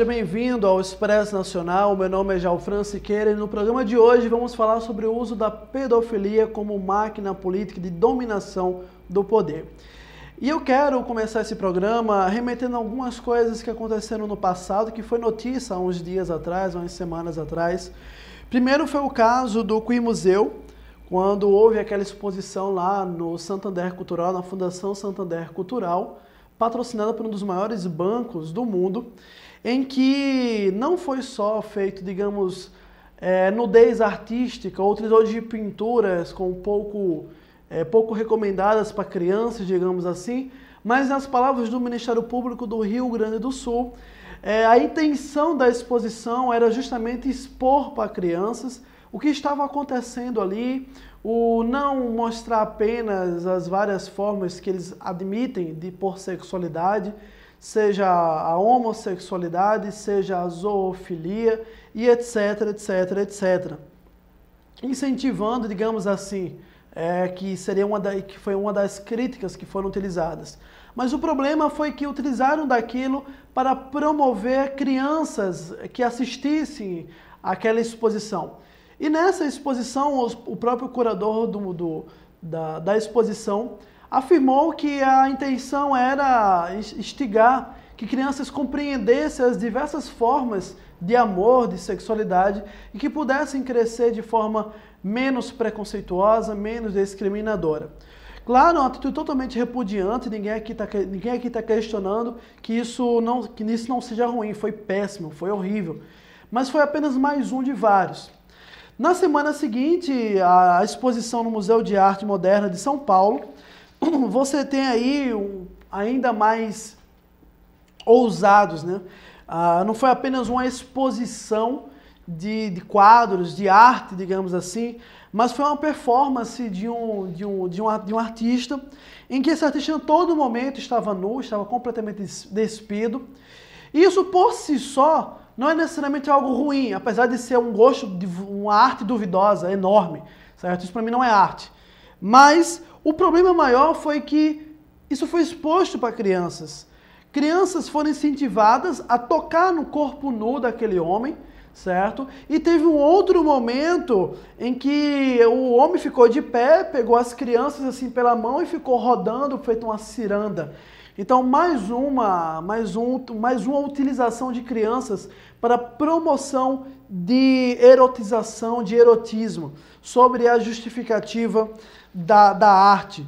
seja bem-vindo ao Expresso Nacional. Meu nome é Jalfran Siqueira e no programa de hoje vamos falar sobre o uso da pedofilia como máquina política de dominação do poder. E eu quero começar esse programa remetendo algumas coisas que aconteceram no passado, que foi notícia há uns dias atrás, umas semanas atrás. Primeiro foi o caso do Queen Museu, quando houve aquela exposição lá no Santander Cultural, na Fundação Santander Cultural, patrocinada por um dos maiores bancos do mundo, em que não foi só feito, digamos, é, nudez artística, ou utilizou de pinturas com pouco, é, pouco recomendadas para crianças, digamos assim, mas nas palavras do Ministério Público do Rio Grande do Sul, é, a intenção da exposição era justamente expor para crianças o que estava acontecendo ali, o não mostrar apenas as várias formas que eles admitem de por sexualidade, seja a homossexualidade, seja a zoofilia e etc, etc, etc. Incentivando, digamos assim, é, que seria uma da, que foi uma das críticas que foram utilizadas. Mas o problema foi que utilizaram daquilo para promover crianças que assistissem àquela exposição. E nessa exposição, o próprio curador do, do, da, da exposição afirmou que a intenção era instigar que crianças compreendessem as diversas formas de amor, de sexualidade e que pudessem crescer de forma menos preconceituosa, menos discriminadora. Claro, uma atitude totalmente repudiante, ninguém aqui está ninguém aqui tá questionando que isso, não, que isso não seja ruim, foi péssimo, foi horrível. Mas foi apenas mais um de vários. Na semana seguinte, a exposição no Museu de Arte Moderna de São Paulo, você tem aí ainda mais ousados, né? Ah, não foi apenas uma exposição de, de, quadros, de arte, digamos assim, mas foi uma performance de um, de, um, de, um, de um artista, em que esse artista em todo momento estava nu, estava completamente despido. E isso por si só não é necessariamente algo ruim, apesar de ser um gosto de uma arte duvidosa, enorme, certo? Isso para mim não é arte. Mas o problema maior foi que isso foi exposto para crianças. Crianças foram incentivadas a tocar no corpo nu daquele homem, certo? E teve um outro momento em que o homem ficou de pé, pegou as crianças assim pela mão e ficou rodando, feito uma ciranda. Então, mais uma, mais um, mais uma utilização de crianças para promoção de erotização, de erotismo, sobre a justificativa da, da arte.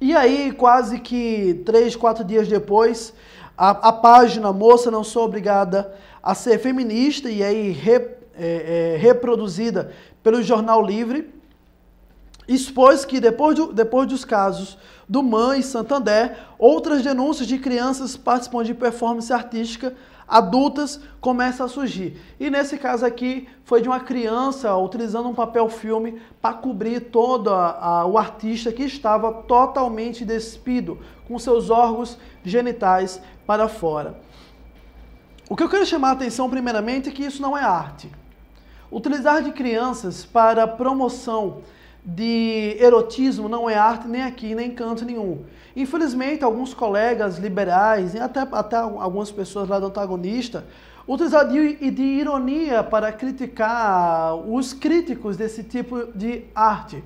E aí, quase que três, quatro dias depois, a, a página Moça Não Sou Obrigada a Ser Feminista, e aí re, é, é, reproduzida pelo Jornal Livre, expôs que depois, do, depois dos casos do Mãe Santander, outras denúncias de crianças participando de performance artística adultas começam a surgir. E nesse caso aqui foi de uma criança utilizando um papel filme para cobrir todo a, a, o artista que estava totalmente despido, com seus órgãos genitais para fora. O que eu quero chamar a atenção primeiramente é que isso não é arte. Utilizar de crianças para promoção de erotismo não é arte nem aqui, nem canto nenhum. Infelizmente, alguns colegas liberais e até, até algumas pessoas lá do antagonista utilizaram de, de ironia para criticar os críticos desse tipo de arte.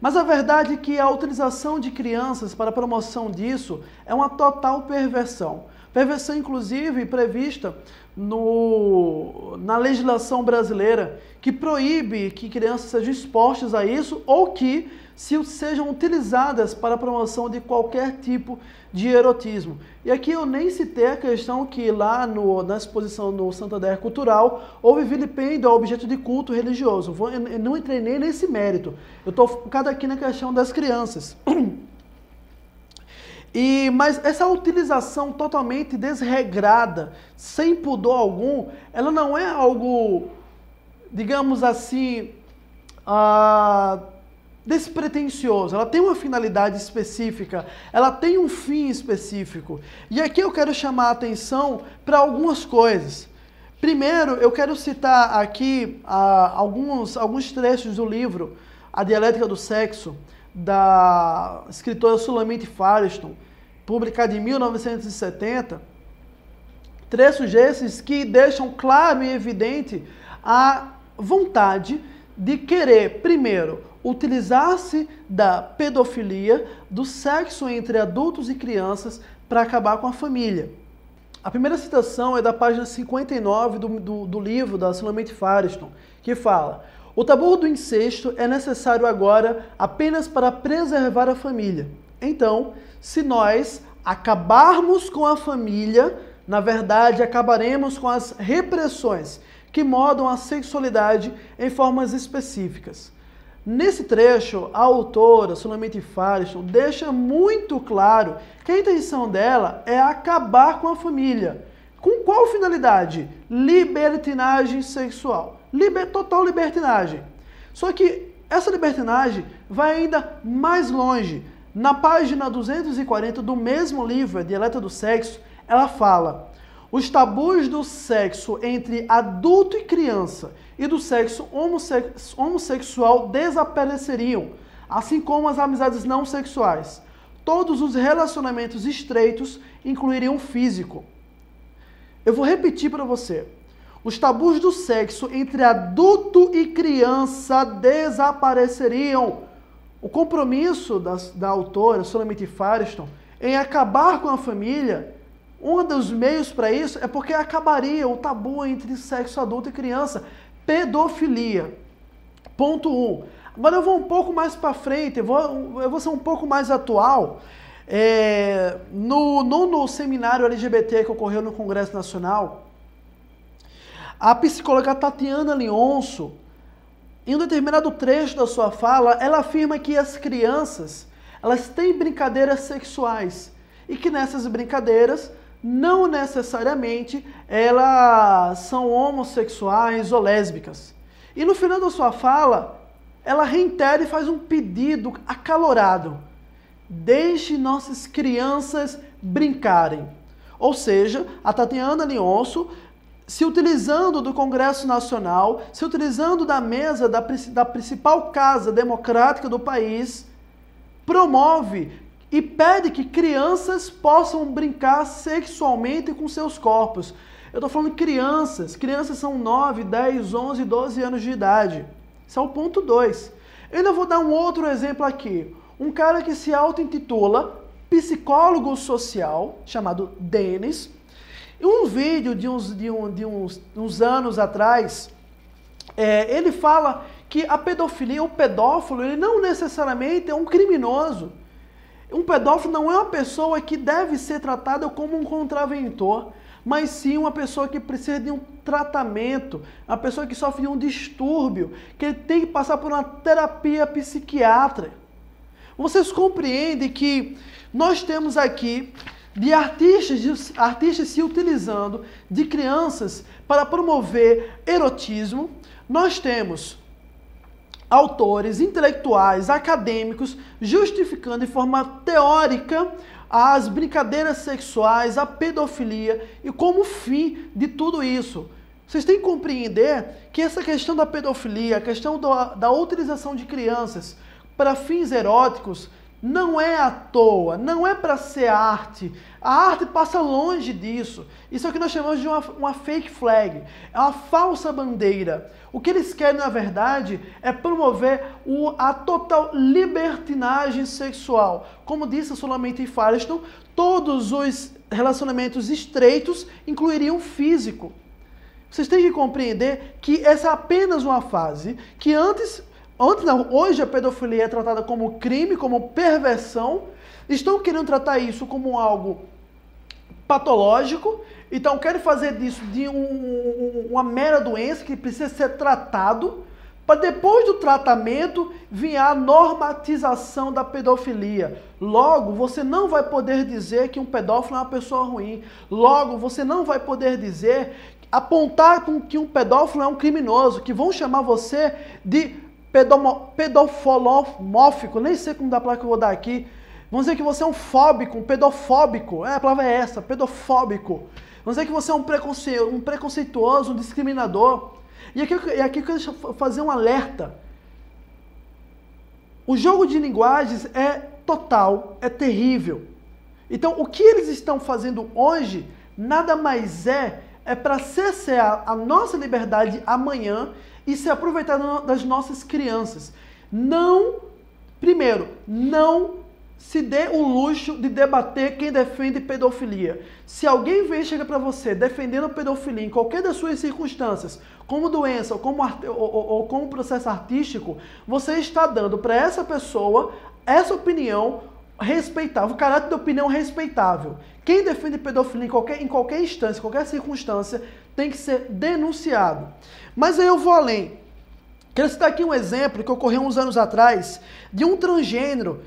Mas a verdade é que a utilização de crianças para a promoção disso é uma total perversão. Perversão, inclusive, prevista no, na legislação brasileira, que proíbe que crianças sejam expostas a isso ou que se sejam utilizadas para a promoção de qualquer tipo de erotismo. E aqui eu nem citei a questão que lá no, na exposição no Santander Cultural houve vilipêndio ao objeto de culto religioso. Eu não entrei nem nesse mérito. Eu estou focado aqui na questão das crianças. E, mas essa utilização totalmente desregrada, sem pudor algum, ela não é algo, digamos assim, uh, despretensioso. Ela tem uma finalidade específica, ela tem um fim específico. E aqui eu quero chamar a atenção para algumas coisas. Primeiro, eu quero citar aqui uh, alguns, alguns trechos do livro A Dialética do Sexo, da escritora Sulamite Firestone, publicada em 1970, Trechos esses que deixam claro e evidente a vontade de querer, primeiro, utilizar-se da pedofilia, do sexo entre adultos e crianças, para acabar com a família. A primeira citação é da página 59 do, do, do livro da Solamente Fariston, que fala: O tabu do incesto é necessário agora apenas para preservar a família. Então, se nós acabarmos com a família, na verdade, acabaremos com as repressões que modam a sexualidade em formas específicas. Nesse trecho, a autora, Solamente Fariston, deixa muito claro que a intenção dela é acabar com a família. Com qual finalidade? Libertinagem sexual. Liber, total libertinagem. Só que essa libertinagem vai ainda mais longe. Na página 240 do mesmo livro, Dialeta do Sexo, ela fala: os tabus do sexo entre adulto e criança e do sexo homossexual desapareceriam, assim como as amizades não sexuais. Todos os relacionamentos estreitos incluiriam físico. Eu vou repetir para você. Os tabus do sexo entre adulto e criança desapareceriam. O compromisso da, da autora, Solamente Fariston, em acabar com a família um dos meios para isso é porque acabaria o tabu entre sexo adulto e criança. Pedofilia. Ponto 1. Um. Agora eu vou um pouco mais para frente, eu vou, eu vou ser um pouco mais atual. É, no seminário LGBT que ocorreu no Congresso Nacional, a psicóloga Tatiana Leonço, em um determinado trecho da sua fala, ela afirma que as crianças elas têm brincadeiras sexuais e que nessas brincadeiras não necessariamente elas são homossexuais ou lésbicas. E no final da sua fala, ela reitera e faz um pedido acalorado: deixe nossas crianças brincarem. Ou seja, a Tatiana Leonço se utilizando do Congresso Nacional, se utilizando da mesa da, da principal casa democrática do país, promove e pede que crianças possam brincar sexualmente com seus corpos. Eu estou falando crianças. Crianças são 9, 10, 11, 12 anos de idade. Esse é o ponto 2. Eu ainda vou dar um outro exemplo aqui. Um cara que se auto-intitula psicólogo social, chamado Denis. Um vídeo de uns, de um, de uns, uns anos atrás, é, ele fala que a pedofilia, o pedófilo, ele não necessariamente é um criminoso. Um pedófilo não é uma pessoa que deve ser tratada como um contraventor, mas sim uma pessoa que precisa de um tratamento, uma pessoa que sofre de um distúrbio, que ele tem que passar por uma terapia psiquiátrica. Vocês compreendem que nós temos aqui de artistas, artistas se utilizando de crianças para promover erotismo. Nós temos autores intelectuais, acadêmicos, justificando de forma teórica as brincadeiras sexuais, a pedofilia e como fim de tudo isso. Vocês têm que compreender que essa questão da pedofilia, a questão da utilização de crianças para fins eróticos, não é à toa, não é para ser arte. A arte passa longe disso. Isso é o que nós chamamos de uma, uma, fake flag, é uma falsa bandeira. O que eles querem, na verdade, é promover o, a total libertinagem sexual. Como disse solamente Firestone, todos os relacionamentos estreitos incluiriam físico. Vocês têm que compreender que essa é apenas uma fase que antes Antes não, hoje a pedofilia é tratada como crime, como perversão. Estão querendo tratar isso como algo patológico, então querem fazer disso de um, uma mera doença que precisa ser tratado, para depois do tratamento vir a normatização da pedofilia. Logo, você não vai poder dizer que um pedófilo é uma pessoa ruim. Logo, você não vai poder dizer, apontar que um pedófilo é um criminoso, que vão chamar você de pedofolomófico, nem sei como dá a que eu vou dar aqui. Vamos dizer que você é um fóbico, um pedofóbico. É, a palavra é essa, pedofóbico. Vamos dizer que você é um, preconce... um preconceituoso, um discriminador. E aqui, e aqui eu quero fazer um alerta. O jogo de linguagens é total, é terrível. Então, o que eles estão fazendo hoje nada mais é é para cessear a nossa liberdade amanhã e se aproveitar das nossas crianças. Não, primeiro, não se dê o luxo de debater quem defende pedofilia. Se alguém vem chega para você defendendo pedofilia em qualquer das suas circunstâncias, como doença ou como, ou, ou, ou como processo artístico, você está dando para essa pessoa essa opinião respeitável, o caráter de opinião respeitável. Quem defende pedofilia em qualquer, em qualquer instância, qualquer circunstância, tem que ser denunciado. Mas aí eu vou além. Quero citar aqui um exemplo que ocorreu uns anos atrás de um transgênero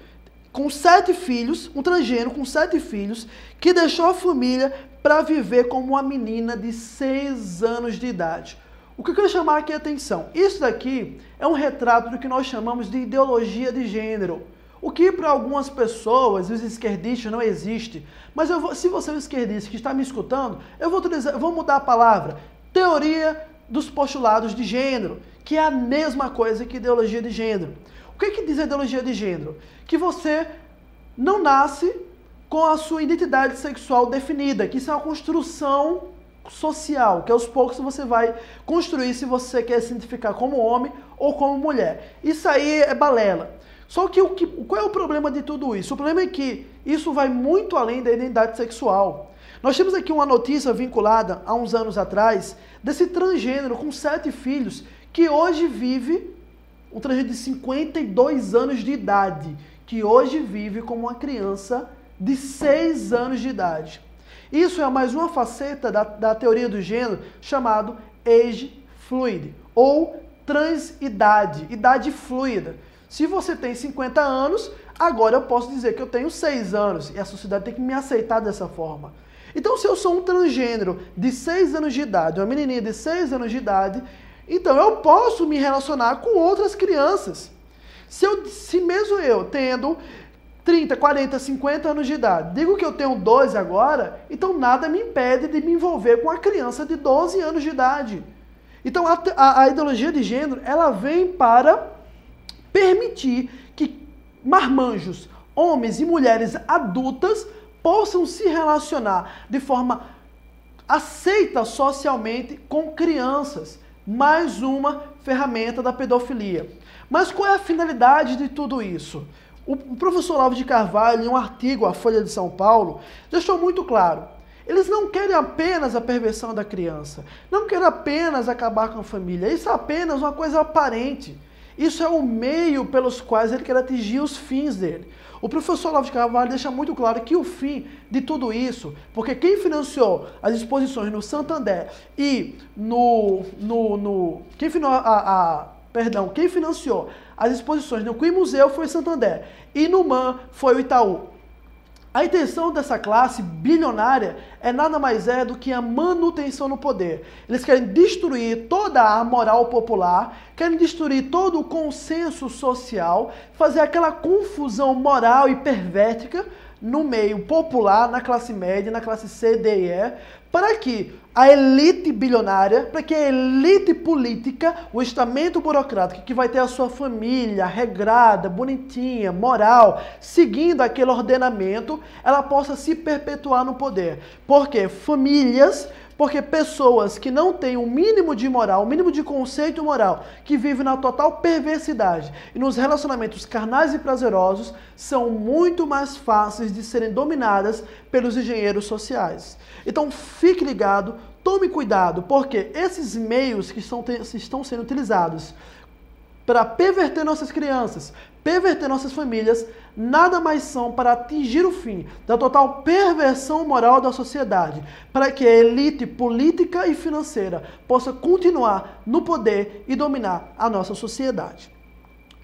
com sete filhos, um transgênero com sete filhos, que deixou a família para viver como uma menina de seis anos de idade. O que eu quero chamar aqui a atenção? Isso daqui é um retrato do que nós chamamos de ideologia de gênero. O que para algumas pessoas, os esquerdistas, não existe. Mas vou, se você é um esquerdista que está me escutando, eu vou, utilizar, eu vou mudar a palavra. Teoria dos postulados de gênero, que é a mesma coisa que ideologia de gênero. O que, que diz ideologia de gênero? Que você não nasce com a sua identidade sexual definida, que isso é uma construção social, que aos poucos você vai construir se você quer se identificar como homem ou como mulher. Isso aí é balela. Só que, o que qual é o problema de tudo isso? O problema é que isso vai muito além da identidade sexual. Nós temos aqui uma notícia vinculada a uns anos atrás desse transgênero com sete filhos que hoje vive um transgênero de 52 anos de idade, que hoje vive como uma criança de 6 anos de idade. Isso é mais uma faceta da, da teoria do gênero chamado age fluid, ou transidade, idade fluida. Se você tem 50 anos, agora eu posso dizer que eu tenho 6 anos, e a sociedade tem que me aceitar dessa forma. Então, se eu sou um transgênero de 6 anos de idade, uma menininha de 6 anos de idade, então eu posso me relacionar com outras crianças. Se, eu, se mesmo eu tendo 30, 40, 50 anos de idade, digo que eu tenho 12 agora, então nada me impede de me envolver com uma criança de 12 anos de idade. Então a, a, a ideologia de gênero, ela vem para permitir que marmanjos, homens e mulheres adultas possam se relacionar de forma aceita socialmente com crianças mais uma ferramenta da pedofilia. Mas qual é a finalidade de tudo isso? O professor Olavo de Carvalho, em um artigo à Folha de São Paulo, deixou muito claro. Eles não querem apenas a perversão da criança, não querem apenas acabar com a família, isso é apenas uma coisa aparente. Isso é o meio pelos quais ele quer atingir os fins dele. O professor Olavo de Carvalho deixa muito claro que o fim de tudo isso, porque quem financiou as exposições no Santander e no. no, no quem, a, a, perdão, quem financiou as exposições no Queen Museu foi Santander e no MAN foi o Itaú. A intenção dessa classe bilionária é nada mais é do que a manutenção no poder. Eles querem destruir toda a moral popular, querem destruir todo o consenso social, fazer aquela confusão moral e no meio popular, na classe média, na classe C, D e E, para que a elite bilionária, para que a elite política, o estamento burocrático que vai ter a sua família regrada, bonitinha, moral, seguindo aquele ordenamento, ela possa se perpetuar no poder. Porque famílias porque pessoas que não têm o um mínimo de moral, o mínimo de conceito moral, que vivem na total perversidade e nos relacionamentos carnais e prazerosos, são muito mais fáceis de serem dominadas pelos engenheiros sociais. Então fique ligado, tome cuidado, porque esses meios que estão sendo utilizados para perverter nossas crianças, perverter nossas famílias, nada mais são para atingir o fim da total perversão moral da sociedade, para que a elite política e financeira possa continuar no poder e dominar a nossa sociedade.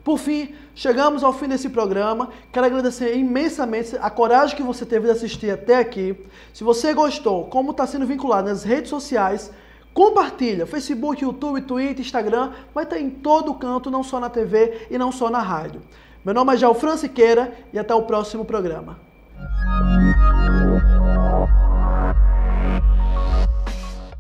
Por fim, chegamos ao fim desse programa. Quero agradecer imensamente a coragem que você teve de assistir até aqui. Se você gostou, como está sendo vinculado nas redes sociais, Compartilha, Facebook, YouTube, Twitter, Instagram, vai estar em todo canto, não só na TV e não só na rádio. Meu nome é Jalfran Siqueira e até o próximo programa.